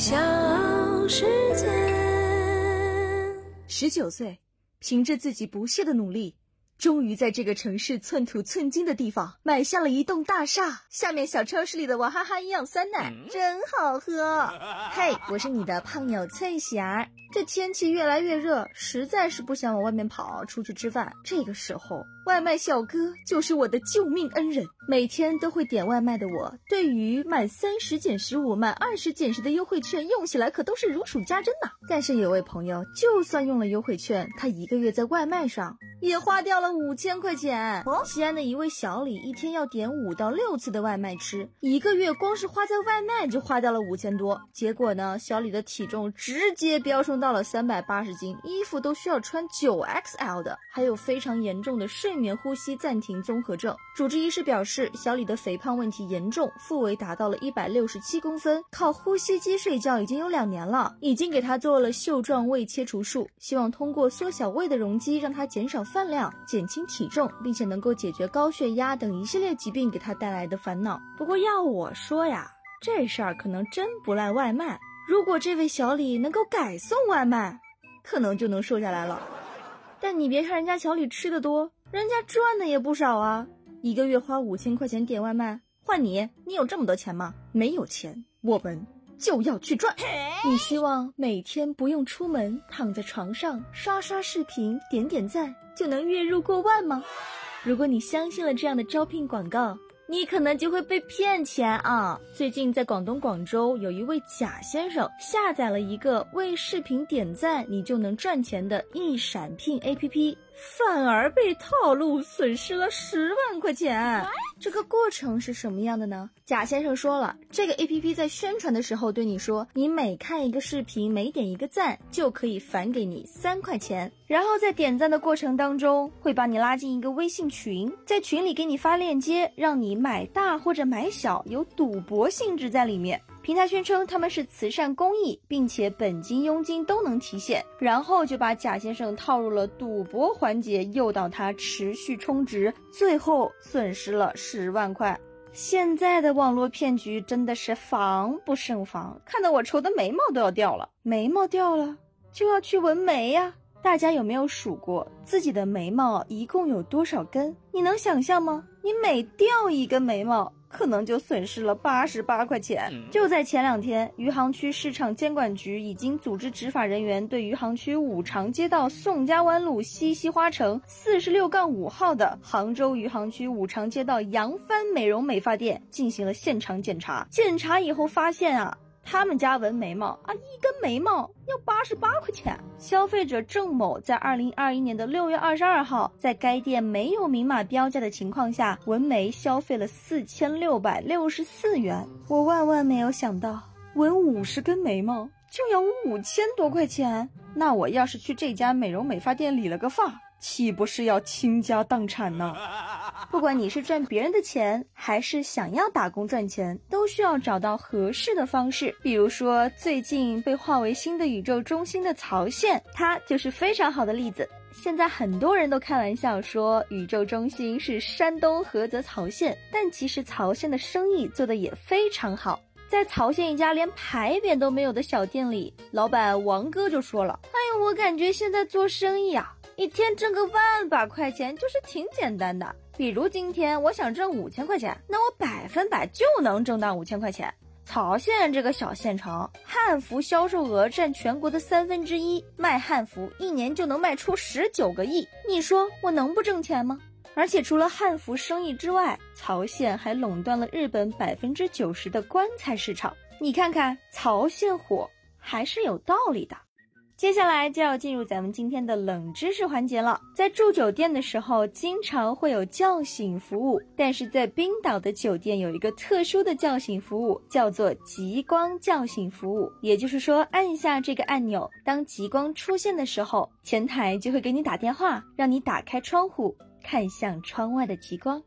小世界。十九岁，凭着自己不懈的努力。终于在这个城市寸土寸金的地方买下了一栋大厦，下面小超市里的娃哈哈营养酸奶真好喝。嘿，我是你的胖鸟翠霞。这天气越来越热，实在是不想往外面跑，出去吃饭。这个时候，外卖小哥就是我的救命恩人。每天都会点外卖的我，对于满三十减十五、满二十减十的优惠券，用起来可都是如数家珍呐。但是有位朋友，就算用了优惠券，他一个月在外卖上。也花掉了五千块钱。西安的一位小李一天要点五到六次的外卖吃，一个月光是花在外卖就花掉了五千多。结果呢，小李的体重直接飙升到了三百八十斤，衣服都需要穿九 XL 的，还有非常严重的睡眠呼吸暂停综合症。主治医师表示，小李的肥胖问题严重，腹围达到了一百六十七公分，靠呼吸机睡觉已经有两年了，已经给他做了袖状胃切除术，希望通过缩小胃的容积，让他减少。饭量减轻体重，并且能够解决高血压等一系列疾病给他带来的烦恼。不过要我说呀，这事儿可能真不赖外卖。如果这位小李能够改送外卖，可能就能瘦下来了。但你别看人家小李吃的多，人家赚的也不少啊！一个月花五千块钱点外卖，换你，你有这么多钱吗？没有钱，我们。就要去赚。你希望每天不用出门，躺在床上刷刷视频、点点赞就能月入过万吗？如果你相信了这样的招聘广告，你可能就会被骗钱啊！最近在广东广州，有一位贾先生下载了一个为视频点赞你就能赚钱的一闪聘 APP。反而被套路，损失了十万块钱。这个过程是什么样的呢？贾先生说了，这个 A P P 在宣传的时候对你说，你每看一个视频，每点一个赞，就可以返给你三块钱。然后在点赞的过程当中，会把你拉进一个微信群，在群里给你发链接，让你买大或者买小，有赌博性质在里面。平台宣称他们是慈善公益，并且本金佣金都能提现，然后就把贾先生套入了赌博环节，诱导他持续充值，最后损失了十万块。现在的网络骗局真的是防不胜防，看得我愁的眉毛都要掉了。眉毛掉了就要去纹眉呀！大家有没有数过自己的眉毛一共有多少根？你能想象吗？你每掉一根眉毛。可能就损失了八十八块钱。就在前两天，余杭区市场监管局已经组织执法人员对余杭区五常街道宋家湾路西溪花城四十六杠五号的杭州余杭区五常街道扬帆美容美发店进行了现场检查。检查以后发现啊。他们家纹眉毛啊，一根眉毛要八十八块钱。消费者郑某在二零二一年的六月二十二号，在该店没有明码标价的情况下纹眉，消费了四千六百六十四元。我万万没有想到，纹五十根眉毛就要五千多块钱。那我要是去这家美容美发店理了个发，岂不是要倾家荡产呢？不管你是赚别人的钱，还是想要打工赚钱，都需要找到合适的方式。比如说，最近被划为新的宇宙中心的曹县，它就是非常好的例子。现在很多人都开玩笑说，宇宙中心是山东菏泽曹县，但其实曹县的生意做得也非常好。在曹县一家连牌匾都没有的小店里，老板王哥就说了：“哎呀，我感觉现在做生意啊。”一天挣个万把块钱就是挺简单的。比如今天我想挣五千块钱，那我百分百就能挣到五千块钱。曹县这个小县城，汉服销售额占全国的三分之一，卖汉服一年就能卖出十九个亿。你说我能不挣钱吗？而且除了汉服生意之外，曹县还垄断了日本百分之九十的棺材市场。你看看曹县火还是有道理的。接下来就要进入咱们今天的冷知识环节了。在住酒店的时候，经常会有叫醒服务，但是在冰岛的酒店有一个特殊的叫醒服务，叫做极光叫醒服务。也就是说，按下这个按钮，当极光出现的时候，前台就会给你打电话，让你打开窗户，看向窗外的极光。